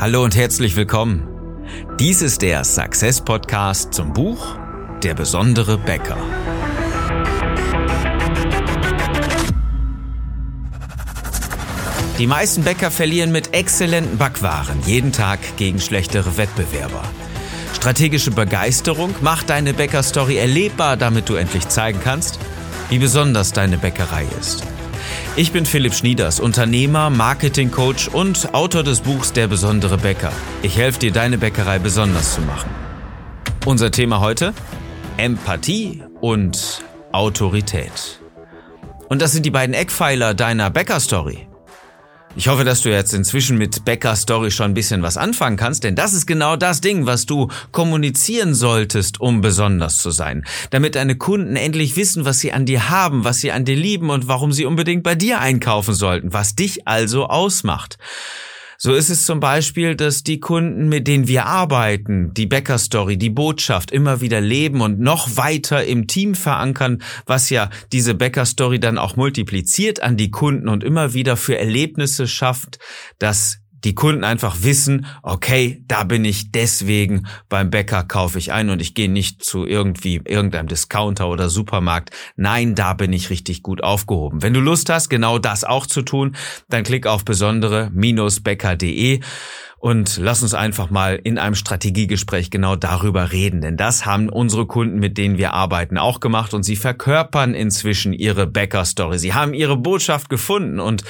Hallo und herzlich willkommen. Dies ist der Success Podcast zum Buch Der besondere Bäcker. Die meisten Bäcker verlieren mit exzellenten Backwaren jeden Tag gegen schlechtere Wettbewerber. Strategische Begeisterung macht deine Bäckerstory erlebbar, damit du endlich zeigen kannst, wie besonders deine Bäckerei ist. Ich bin Philipp Schnieders, Unternehmer, Marketingcoach und Autor des Buchs Der besondere Bäcker. Ich helfe dir, deine Bäckerei besonders zu machen. Unser Thema heute? Empathie und Autorität. Und das sind die beiden Eckpfeiler deiner Bäckerstory. Ich hoffe, dass du jetzt inzwischen mit Becker Story schon ein bisschen was anfangen kannst, denn das ist genau das Ding, was du kommunizieren solltest, um besonders zu sein. Damit deine Kunden endlich wissen, was sie an dir haben, was sie an dir lieben und warum sie unbedingt bei dir einkaufen sollten, was dich also ausmacht. So ist es zum Beispiel, dass die Kunden, mit denen wir arbeiten, die Bäcker-Story, die Botschaft immer wieder leben und noch weiter im Team verankern, was ja diese Bäcker-Story dann auch multipliziert an die Kunden und immer wieder für Erlebnisse schafft, dass die Kunden einfach wissen, okay, da bin ich deswegen beim Bäcker kaufe ich ein und ich gehe nicht zu irgendwie irgendeinem Discounter oder Supermarkt. Nein, da bin ich richtig gut aufgehoben. Wenn du Lust hast, genau das auch zu tun, dann klick auf besondere-bäcker.de und lass uns einfach mal in einem Strategiegespräch genau darüber reden, denn das haben unsere Kunden, mit denen wir arbeiten, auch gemacht und sie verkörpern inzwischen ihre Bäcker-Story. Sie haben ihre Botschaft gefunden und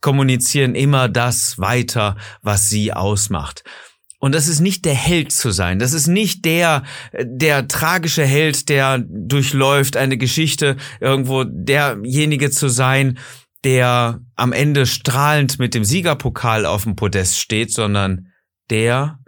kommunizieren immer das weiter, was sie ausmacht. Und das ist nicht der Held zu sein. Das ist nicht der, der tragische Held, der durchläuft eine Geschichte, irgendwo derjenige zu sein, der am Ende strahlend mit dem Siegerpokal auf dem Podest steht, sondern der,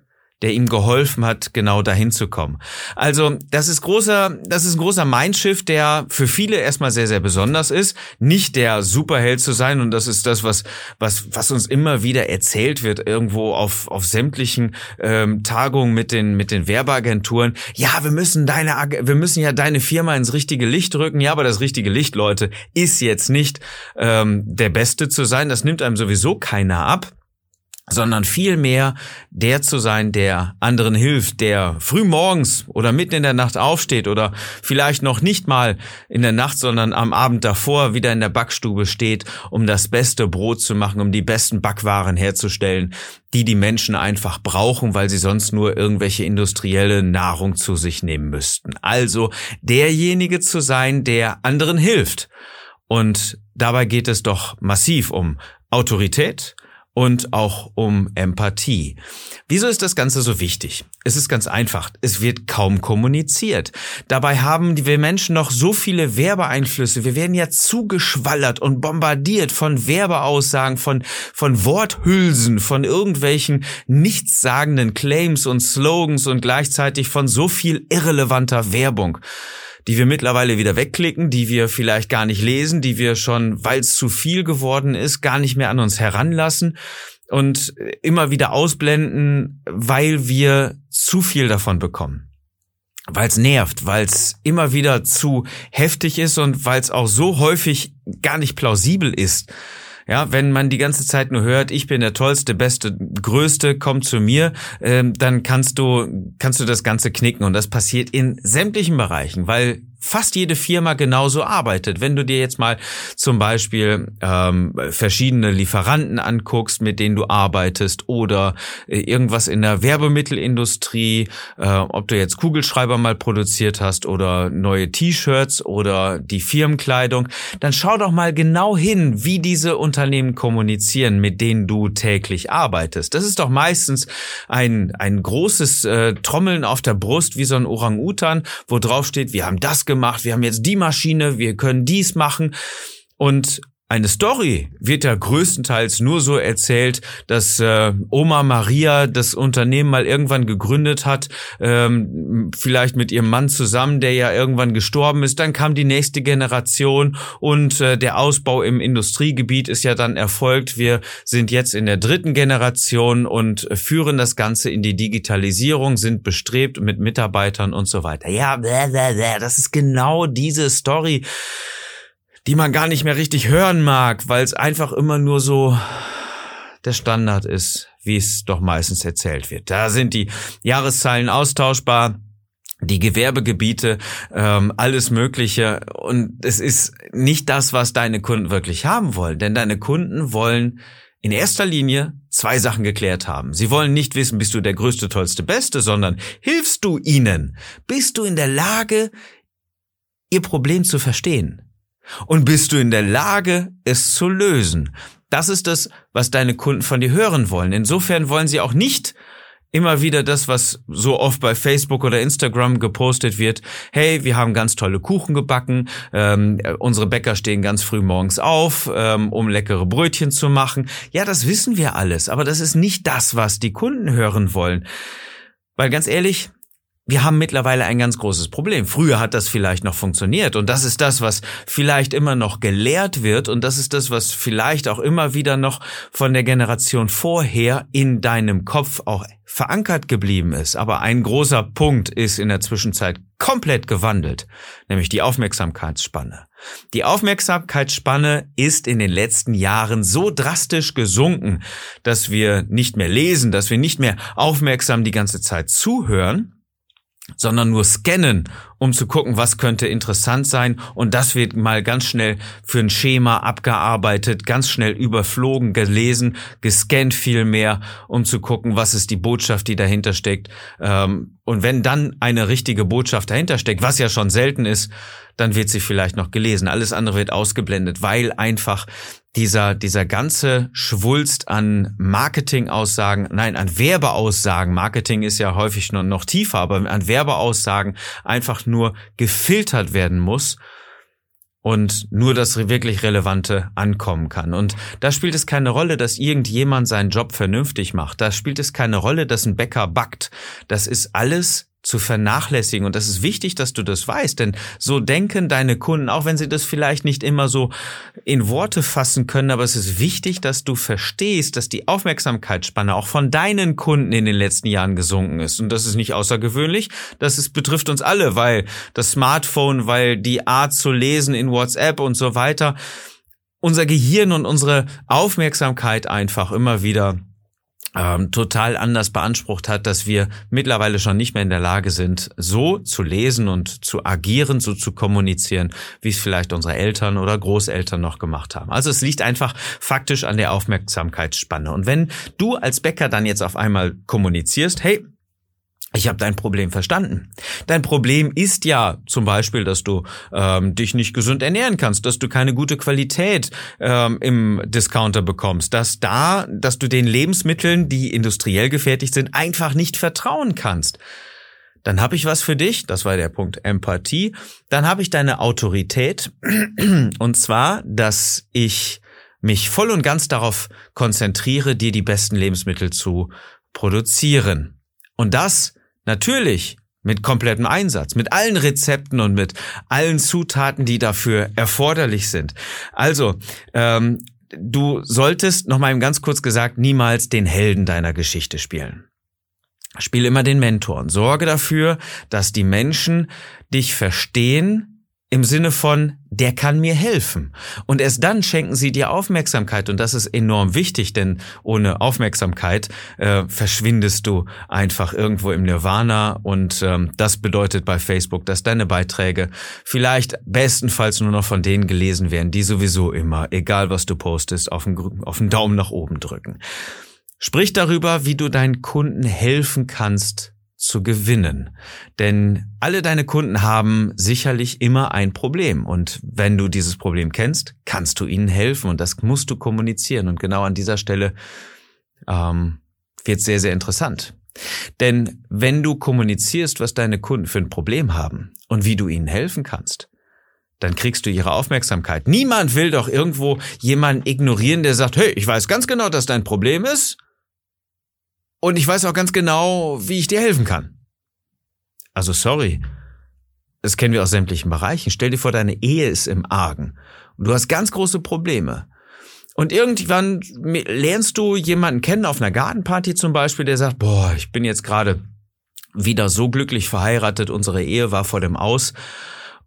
der ihm geholfen hat, genau dahin zu kommen. Also, das ist großer, das ist ein großer Mindshift, der für viele erstmal sehr, sehr besonders ist. Nicht der Superheld zu sein. Und das ist das, was, was, was uns immer wieder erzählt wird, irgendwo auf, auf sämtlichen ähm, Tagungen mit den, mit den Werbeagenturen. Ja, wir müssen deine, wir müssen ja deine Firma ins richtige Licht rücken. Ja, aber das richtige Licht, Leute, ist jetzt nicht ähm, der Beste zu sein. Das nimmt einem sowieso keiner ab sondern vielmehr der zu sein, der anderen hilft, der früh morgens oder mitten in der Nacht aufsteht oder vielleicht noch nicht mal in der Nacht, sondern am Abend davor wieder in der Backstube steht, um das beste Brot zu machen, um die besten Backwaren herzustellen, die die Menschen einfach brauchen, weil sie sonst nur irgendwelche industrielle Nahrung zu sich nehmen müssten. Also derjenige zu sein, der anderen hilft. Und dabei geht es doch massiv um Autorität, und auch um Empathie. Wieso ist das Ganze so wichtig? Es ist ganz einfach. Es wird kaum kommuniziert. Dabei haben wir Menschen noch so viele Werbeeinflüsse. Wir werden ja zugeschwallert und bombardiert von Werbeaussagen, von, von Worthülsen, von irgendwelchen nichtssagenden Claims und Slogans und gleichzeitig von so viel irrelevanter Werbung die wir mittlerweile wieder wegklicken, die wir vielleicht gar nicht lesen, die wir schon, weil es zu viel geworden ist, gar nicht mehr an uns heranlassen und immer wieder ausblenden, weil wir zu viel davon bekommen. Weil es nervt, weil es immer wieder zu heftig ist und weil es auch so häufig gar nicht plausibel ist. Ja, wenn man die ganze Zeit nur hört, ich bin der tollste, beste, größte, komm zu mir, ähm, dann kannst du kannst du das Ganze knicken. Und das passiert in sämtlichen Bereichen, weil fast jede Firma genauso arbeitet. Wenn du dir jetzt mal zum Beispiel ähm, verschiedene Lieferanten anguckst, mit denen du arbeitest oder äh, irgendwas in der Werbemittelindustrie, äh, ob du jetzt Kugelschreiber mal produziert hast oder neue T-Shirts oder die Firmenkleidung, dann schau doch mal genau hin, wie diese Unternehmen kommunizieren, mit denen du täglich arbeitest. Das ist doch meistens ein, ein großes äh, Trommeln auf der Brust wie so ein Orang-Utan, wo drauf steht, wir haben das gemacht, wir haben jetzt die Maschine, wir können dies machen. Und eine Story wird ja größtenteils nur so erzählt, dass äh, Oma Maria das Unternehmen mal irgendwann gegründet hat, ähm, vielleicht mit ihrem Mann zusammen, der ja irgendwann gestorben ist. Dann kam die nächste Generation und äh, der Ausbau im Industriegebiet ist ja dann erfolgt. Wir sind jetzt in der dritten Generation und führen das Ganze in die Digitalisierung, sind bestrebt mit Mitarbeitern und so weiter. Ja, das ist genau diese Story die man gar nicht mehr richtig hören mag, weil es einfach immer nur so der Standard ist, wie es doch meistens erzählt wird. Da sind die Jahreszahlen austauschbar die Gewerbegebiete, ähm, alles Mögliche. Und es ist nicht das, was deine Kunden wirklich haben wollen. Denn deine Kunden wollen in erster Linie zwei Sachen geklärt haben. Sie wollen nicht wissen, bist du der größte, tollste, beste, sondern hilfst du ihnen? Bist du in der Lage, ihr Problem zu verstehen? Und bist du in der Lage, es zu lösen? Das ist das, was deine Kunden von dir hören wollen. Insofern wollen sie auch nicht immer wieder das, was so oft bei Facebook oder Instagram gepostet wird. Hey, wir haben ganz tolle Kuchen gebacken. Ähm, unsere Bäcker stehen ganz früh morgens auf, ähm, um leckere Brötchen zu machen. Ja, das wissen wir alles, aber das ist nicht das, was die Kunden hören wollen. Weil ganz ehrlich, wir haben mittlerweile ein ganz großes Problem. Früher hat das vielleicht noch funktioniert und das ist das, was vielleicht immer noch gelehrt wird und das ist das, was vielleicht auch immer wieder noch von der Generation vorher in deinem Kopf auch verankert geblieben ist. Aber ein großer Punkt ist in der Zwischenzeit komplett gewandelt, nämlich die Aufmerksamkeitsspanne. Die Aufmerksamkeitsspanne ist in den letzten Jahren so drastisch gesunken, dass wir nicht mehr lesen, dass wir nicht mehr aufmerksam die ganze Zeit zuhören, sondern nur scannen, um zu gucken, was könnte interessant sein. Und das wird mal ganz schnell für ein Schema abgearbeitet, ganz schnell überflogen, gelesen, gescannt viel mehr, um zu gucken, was ist die Botschaft, die dahinter steckt. Ähm, und wenn dann eine richtige Botschaft dahinter steckt, was ja schon selten ist, dann wird sie vielleicht noch gelesen. Alles andere wird ausgeblendet, weil einfach dieser, dieser ganze Schwulst an Marketingaussagen, nein, an Werbeaussagen, Marketing ist ja häufig noch, noch tiefer, aber an Werbeaussagen einfach nur gefiltert werden muss und nur das wirklich Relevante ankommen kann. Und da spielt es keine Rolle, dass irgendjemand seinen Job vernünftig macht. Da spielt es keine Rolle, dass ein Bäcker backt. Das ist alles zu vernachlässigen. Und das ist wichtig, dass du das weißt, denn so denken deine Kunden, auch wenn sie das vielleicht nicht immer so in Worte fassen können, aber es ist wichtig, dass du verstehst, dass die Aufmerksamkeitsspanne auch von deinen Kunden in den letzten Jahren gesunken ist. Und das ist nicht außergewöhnlich, das ist, betrifft uns alle, weil das Smartphone, weil die Art zu lesen in WhatsApp und so weiter, unser Gehirn und unsere Aufmerksamkeit einfach immer wieder ähm, total anders beansprucht hat, dass wir mittlerweile schon nicht mehr in der Lage sind, so zu lesen und zu agieren, so zu kommunizieren, wie es vielleicht unsere Eltern oder Großeltern noch gemacht haben. Also es liegt einfach faktisch an der Aufmerksamkeitsspanne. Und wenn du als Bäcker dann jetzt auf einmal kommunizierst, hey, ich habe dein Problem verstanden. Dein Problem ist ja zum Beispiel, dass du ähm, dich nicht gesund ernähren kannst, dass du keine gute Qualität ähm, im Discounter bekommst, dass da, dass du den Lebensmitteln, die industriell gefertigt sind, einfach nicht vertrauen kannst. Dann habe ich was für dich, das war der Punkt Empathie. Dann habe ich deine Autorität und zwar, dass ich mich voll und ganz darauf konzentriere, dir die besten Lebensmittel zu produzieren. Und das Natürlich mit komplettem Einsatz, mit allen Rezepten und mit allen Zutaten, die dafür erforderlich sind. Also, ähm, du solltest, noch mal ganz kurz gesagt, niemals den Helden deiner Geschichte spielen. Spiel immer den Mentor und sorge dafür, dass die Menschen dich verstehen, im Sinne von, der kann mir helfen. Und erst dann schenken sie dir Aufmerksamkeit. Und das ist enorm wichtig, denn ohne Aufmerksamkeit äh, verschwindest du einfach irgendwo im Nirvana. Und ähm, das bedeutet bei Facebook, dass deine Beiträge vielleicht bestenfalls nur noch von denen gelesen werden, die sowieso immer, egal was du postest, auf den, auf den Daumen nach oben drücken. Sprich darüber, wie du deinen Kunden helfen kannst, zu gewinnen. Denn alle deine Kunden haben sicherlich immer ein Problem. Und wenn du dieses Problem kennst, kannst du ihnen helfen. Und das musst du kommunizieren. Und genau an dieser Stelle ähm, wird sehr, sehr interessant. Denn wenn du kommunizierst, was deine Kunden für ein Problem haben und wie du ihnen helfen kannst, dann kriegst du ihre Aufmerksamkeit. Niemand will doch irgendwo jemanden ignorieren, der sagt, hey, ich weiß ganz genau, dass dein Problem ist und ich weiß auch ganz genau, wie ich dir helfen kann. Also sorry. Das kennen wir aus sämtlichen Bereichen. Stell dir vor, deine Ehe ist im Argen. Und du hast ganz große Probleme. Und irgendwann lernst du jemanden kennen auf einer Gartenparty zum Beispiel, der sagt, boah, ich bin jetzt gerade wieder so glücklich verheiratet, unsere Ehe war vor dem Aus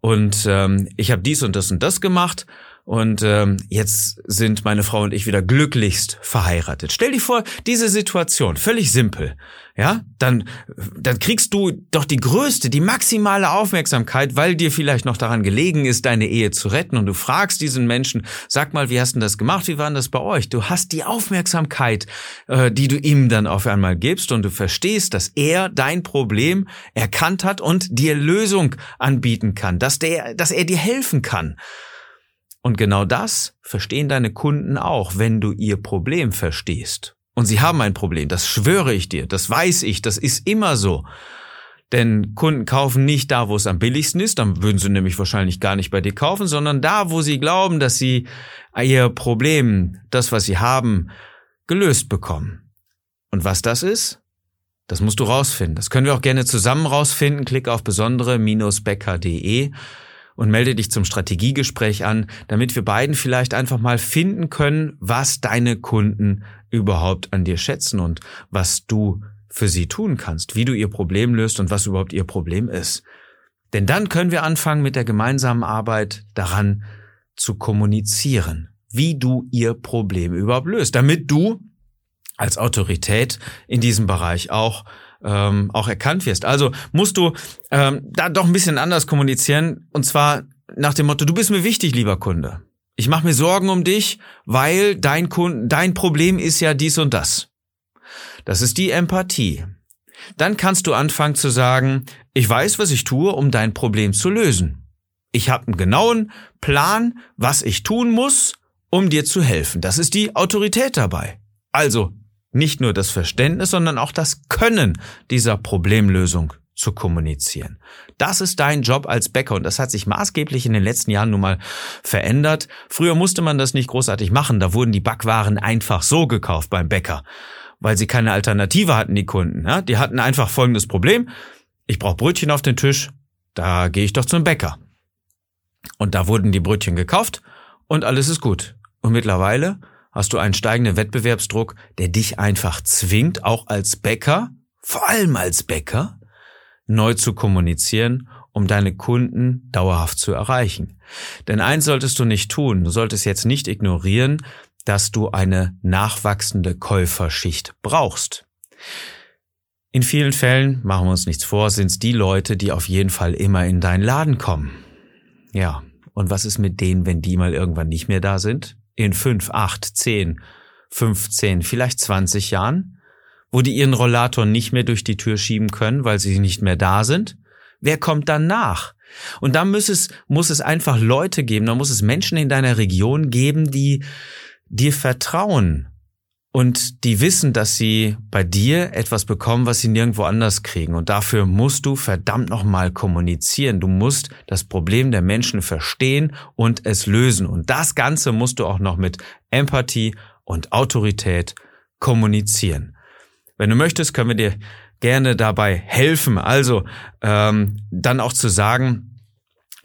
und ähm, ich habe dies und das und das gemacht und ähm, jetzt sind meine Frau und ich wieder glücklichst verheiratet. Stell dir vor, diese Situation, völlig simpel, ja, dann, dann kriegst du doch die größte, die maximale Aufmerksamkeit, weil dir vielleicht noch daran gelegen ist, deine Ehe zu retten und du fragst diesen Menschen, sag mal, wie hast du das gemacht, wie war denn das bei euch? Du hast die Aufmerksamkeit, äh, die du ihm dann auf einmal gibst und du verstehst, dass er dein Problem erkannt hat und dir Lösung anbieten kann, dass der, dass er dir helfen kann. Und genau das verstehen deine Kunden auch, wenn du ihr Problem verstehst. Und sie haben ein Problem, das schwöre ich dir, das weiß ich, das ist immer so. Denn Kunden kaufen nicht da, wo es am billigsten ist, dann würden sie nämlich wahrscheinlich gar nicht bei dir kaufen, sondern da, wo sie glauben, dass sie ihr Problem, das, was sie haben, gelöst bekommen. Und was das ist? Das musst du rausfinden. Das können wir auch gerne zusammen rausfinden. Klick auf besondere-becker.de und melde dich zum Strategiegespräch an, damit wir beiden vielleicht einfach mal finden können, was deine Kunden überhaupt an dir schätzen und was du für sie tun kannst, wie du ihr Problem löst und was überhaupt ihr Problem ist. Denn dann können wir anfangen mit der gemeinsamen Arbeit daran zu kommunizieren, wie du ihr Problem überhaupt löst, damit du als Autorität in diesem Bereich auch ähm, auch erkannt wirst. Also musst du ähm, da doch ein bisschen anders kommunizieren und zwar nach dem Motto: Du bist mir wichtig, lieber Kunde. Ich mache mir Sorgen um dich, weil dein Kunde, dein Problem ist ja dies und das. Das ist die Empathie. Dann kannst du anfangen zu sagen: Ich weiß, was ich tue, um dein Problem zu lösen. Ich habe einen genauen Plan, was ich tun muss, um dir zu helfen. Das ist die Autorität dabei. Also nicht nur das Verständnis, sondern auch das Können dieser Problemlösung zu kommunizieren. Das ist dein Job als Bäcker und das hat sich maßgeblich in den letzten Jahren nun mal verändert. Früher musste man das nicht großartig machen, da wurden die Backwaren einfach so gekauft beim Bäcker, weil sie keine Alternative hatten, die Kunden. Ja? Die hatten einfach folgendes Problem, ich brauche Brötchen auf den Tisch, da gehe ich doch zum Bäcker. Und da wurden die Brötchen gekauft und alles ist gut. Und mittlerweile hast du einen steigenden Wettbewerbsdruck, der dich einfach zwingt, auch als Bäcker, vor allem als Bäcker, neu zu kommunizieren, um deine Kunden dauerhaft zu erreichen. Denn eins solltest du nicht tun, du solltest jetzt nicht ignorieren, dass du eine nachwachsende Käuferschicht brauchst. In vielen Fällen, machen wir uns nichts vor, sind es die Leute, die auf jeden Fall immer in deinen Laden kommen. Ja, und was ist mit denen, wenn die mal irgendwann nicht mehr da sind? In fünf, acht, zehn, 15, vielleicht 20 Jahren, wo die ihren Rollator nicht mehr durch die Tür schieben können, weil sie nicht mehr da sind? Wer kommt dann nach? Und da muss es, muss es einfach Leute geben, da muss es Menschen in deiner Region geben, die dir vertrauen, und die wissen, dass sie bei dir etwas bekommen, was sie nirgendwo anders kriegen. Und dafür musst du verdammt nochmal kommunizieren. Du musst das Problem der Menschen verstehen und es lösen. Und das Ganze musst du auch noch mit Empathie und Autorität kommunizieren. Wenn du möchtest, können wir dir gerne dabei helfen. Also ähm, dann auch zu sagen,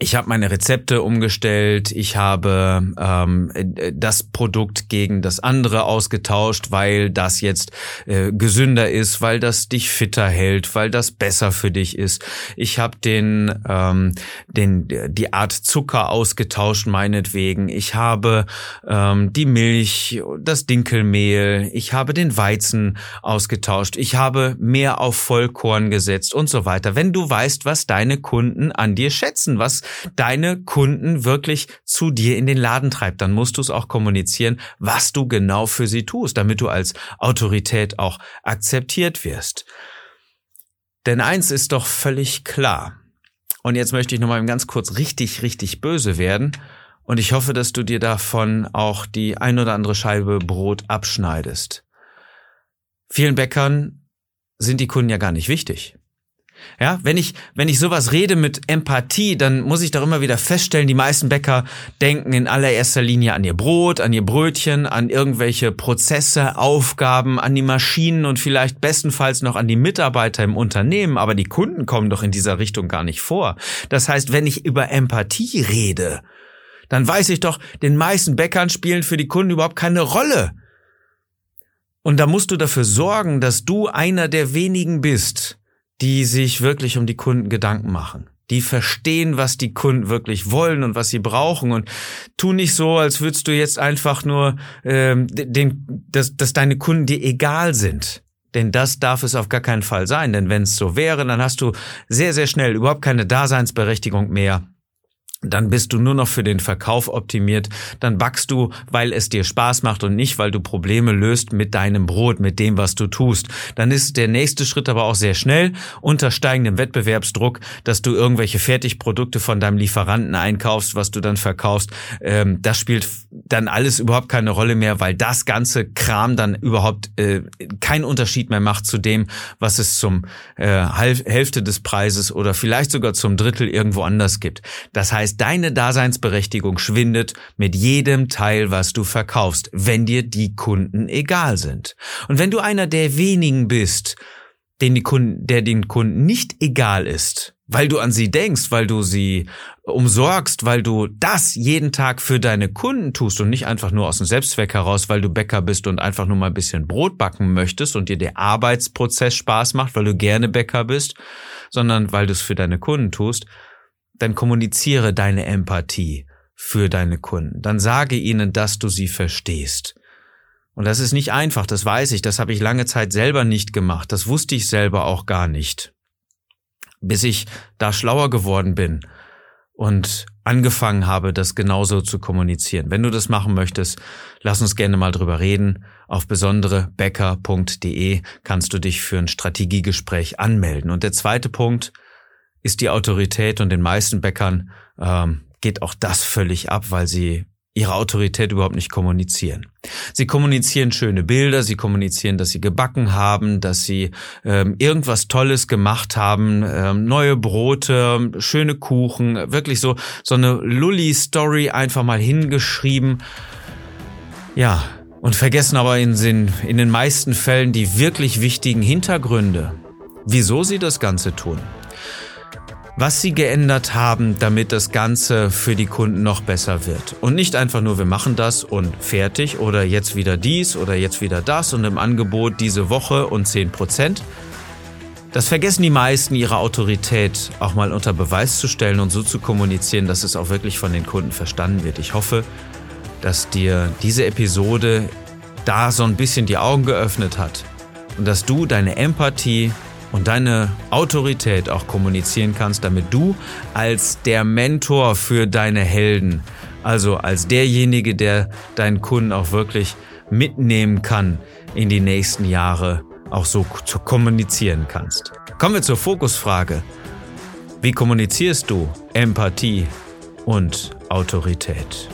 ich habe meine Rezepte umgestellt, ich habe ähm, das Produkt gegen das andere ausgetauscht, weil das jetzt äh, gesünder ist, weil das dich fitter hält, weil das besser für dich ist. Ich habe den, ähm, den die Art Zucker ausgetauscht meinetwegen. Ich habe ähm, die Milch, das Dinkelmehl, ich habe den Weizen ausgetauscht. Ich habe mehr auf Vollkorn gesetzt und so weiter. Wenn du weißt, was deine Kunden an dir schätzen, was deine Kunden wirklich zu dir in den Laden treibt. Dann musst du es auch kommunizieren, was du genau für sie tust, damit du als Autorität auch akzeptiert wirst. Denn eins ist doch völlig klar. Und jetzt möchte ich nochmal ganz kurz richtig, richtig böse werden. Und ich hoffe, dass du dir davon auch die ein oder andere Scheibe Brot abschneidest. Vielen Bäckern sind die Kunden ja gar nicht wichtig. Ja, wenn ich, wenn ich sowas rede mit Empathie, dann muss ich doch immer wieder feststellen, die meisten Bäcker denken in allererster Linie an ihr Brot, an ihr Brötchen, an irgendwelche Prozesse, Aufgaben, an die Maschinen und vielleicht bestenfalls noch an die Mitarbeiter im Unternehmen, aber die Kunden kommen doch in dieser Richtung gar nicht vor. Das heißt, wenn ich über Empathie rede, dann weiß ich doch, den meisten Bäckern spielen für die Kunden überhaupt keine Rolle. Und da musst du dafür sorgen, dass du einer der wenigen bist, die sich wirklich um die Kunden Gedanken machen. die verstehen, was die Kunden wirklich wollen und was sie brauchen und tu nicht so, als würdest du jetzt einfach nur ähm, den, dass, dass deine Kunden dir egal sind. Denn das darf es auf gar keinen Fall sein. Denn wenn es so wäre, dann hast du sehr, sehr schnell überhaupt keine Daseinsberechtigung mehr dann bist du nur noch für den Verkauf optimiert, dann backst du, weil es dir Spaß macht und nicht, weil du Probleme löst mit deinem Brot, mit dem, was du tust. Dann ist der nächste Schritt aber auch sehr schnell unter steigendem Wettbewerbsdruck, dass du irgendwelche Fertigprodukte von deinem Lieferanten einkaufst, was du dann verkaufst. Ähm, das spielt dann alles überhaupt keine Rolle mehr, weil das ganze Kram dann überhaupt äh, keinen Unterschied mehr macht zu dem, was es zum äh, Hälfte des Preises oder vielleicht sogar zum Drittel irgendwo anders gibt. Das heißt, heißt, deine Daseinsberechtigung schwindet mit jedem Teil, was du verkaufst, wenn dir die Kunden egal sind. Und wenn du einer der wenigen bist, den die Kunden, der den Kunden nicht egal ist, weil du an sie denkst, weil du sie umsorgst, weil du das jeden Tag für deine Kunden tust und nicht einfach nur aus dem Selbstzweck heraus, weil du Bäcker bist und einfach nur mal ein bisschen Brot backen möchtest und dir der Arbeitsprozess Spaß macht, weil du gerne Bäcker bist, sondern weil du es für deine Kunden tust, dann kommuniziere deine Empathie für deine Kunden. Dann sage ihnen, dass du sie verstehst. Und das ist nicht einfach, das weiß ich, das habe ich lange Zeit selber nicht gemacht, das wusste ich selber auch gar nicht. Bis ich da schlauer geworden bin und angefangen habe, das genauso zu kommunizieren. Wenn du das machen möchtest, lass uns gerne mal drüber reden. Auf besonderebäcker.de kannst du dich für ein Strategiegespräch anmelden. Und der zweite Punkt, ist die Autorität und den meisten Bäckern ähm, geht auch das völlig ab, weil sie ihre Autorität überhaupt nicht kommunizieren. Sie kommunizieren schöne Bilder, sie kommunizieren, dass sie gebacken haben, dass sie ähm, irgendwas Tolles gemacht haben, ähm, neue Brote, schöne Kuchen, wirklich so so eine Lully-Story einfach mal hingeschrieben. Ja, und vergessen aber in, in, in den meisten Fällen die wirklich wichtigen Hintergründe, wieso sie das Ganze tun was sie geändert haben, damit das Ganze für die Kunden noch besser wird. Und nicht einfach nur, wir machen das und fertig oder jetzt wieder dies oder jetzt wieder das und im Angebot diese Woche und 10 Prozent. Das vergessen die meisten, ihre Autorität auch mal unter Beweis zu stellen und so zu kommunizieren, dass es auch wirklich von den Kunden verstanden wird. Ich hoffe, dass dir diese Episode da so ein bisschen die Augen geöffnet hat und dass du deine Empathie und deine Autorität auch kommunizieren kannst, damit du als der Mentor für deine Helden, also als derjenige, der deinen Kunden auch wirklich mitnehmen kann in die nächsten Jahre, auch so zu kommunizieren kannst. Kommen wir zur Fokusfrage. Wie kommunizierst du Empathie und Autorität?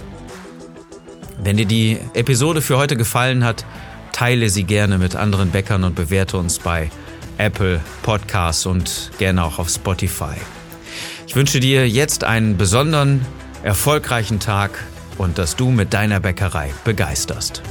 Wenn dir die Episode für heute gefallen hat, teile sie gerne mit anderen Bäckern und bewerte uns bei Apple Podcasts und gerne auch auf Spotify. Ich wünsche dir jetzt einen besonderen, erfolgreichen Tag und dass du mit deiner Bäckerei begeisterst.